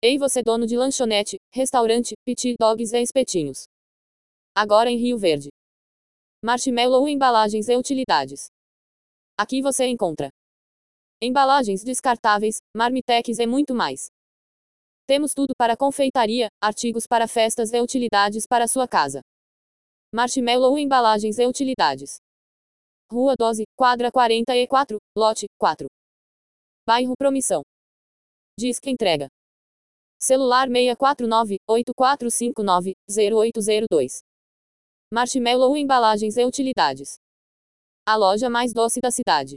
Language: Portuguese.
Ei você dono de lanchonete, restaurante, pit dogs e espetinhos. Agora em Rio Verde. Marshmallow embalagens e utilidades. Aqui você encontra embalagens descartáveis, marmitex e muito mais. Temos tudo para confeitaria, artigos para festas e utilidades para sua casa. Marshmallow embalagens e utilidades. Rua 12, quadra 44, lote 4. Bairro Promissão. Disque entrega. Celular 649-8459-0802. Marshmallow Embalagens e Utilidades. A loja mais doce da cidade.